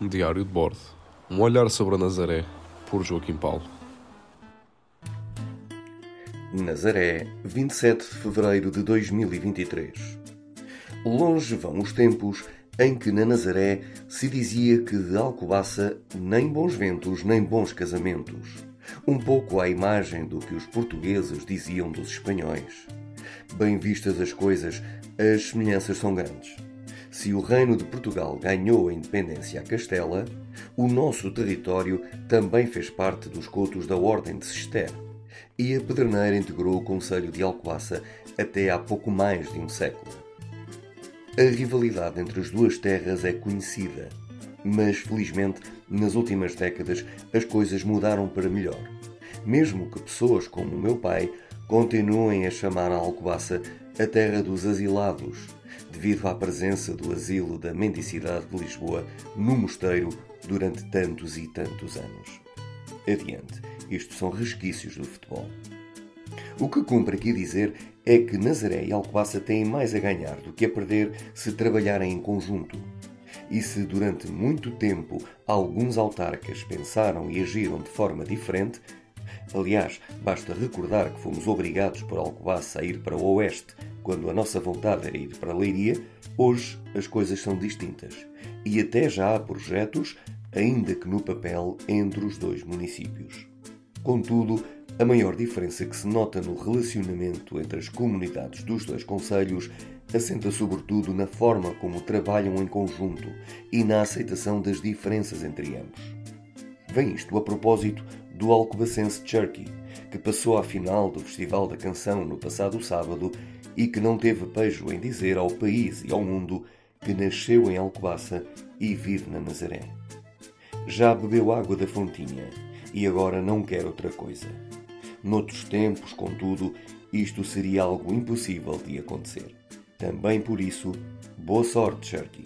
Diário de bordo. Um olhar sobre a Nazaré, por Joaquim Paulo. Nazaré, 27 de fevereiro de 2023. Longe vão os tempos em que na Nazaré se dizia que de Alcobaça nem bons ventos nem bons casamentos. Um pouco à imagem do que os portugueses diziam dos espanhóis. Bem vistas as coisas, as semelhanças são grandes. Se o Reino de Portugal ganhou a independência a Castela, o nosso território também fez parte dos cotos da Ordem de Cister, e a Pedreneira integrou o Conselho de Alcoaça até há pouco mais de um século. A rivalidade entre as duas terras é conhecida, mas felizmente nas últimas décadas as coisas mudaram para melhor. Mesmo que pessoas como o meu pai continuem a chamar a Alcobaça a terra dos asilados, devido à presença do asilo da mendicidade de Lisboa no mosteiro durante tantos e tantos anos. Adiante, isto são resquícios do futebol. O que cumpre aqui dizer é que Nazaré e Alcobaça têm mais a ganhar do que a perder se trabalharem em conjunto. E se durante muito tempo alguns autarcas pensaram e agiram de forma diferente, aliás, basta recordar que fomos obrigados por Alcobaça a ir para o oeste quando a nossa vontade era ir para a Leiria, hoje as coisas são distintas. E até já há projetos, ainda que no papel, entre os dois municípios. Contudo, a maior diferença que se nota no relacionamento entre as comunidades dos dois conselhos assenta sobretudo na forma como trabalham em conjunto e na aceitação das diferenças entre ambos. Vem isto a propósito do Alcobacense Cherky, que passou à final do Festival da Canção no passado sábado e que não teve pejo em dizer ao país e ao mundo que nasceu em Alcobaça e vive na Nazaré. Já bebeu água da fontinha e agora não quer outra coisa. Noutros tempos, contudo, isto seria algo impossível de acontecer. Também por isso, boa sorte, Sharky.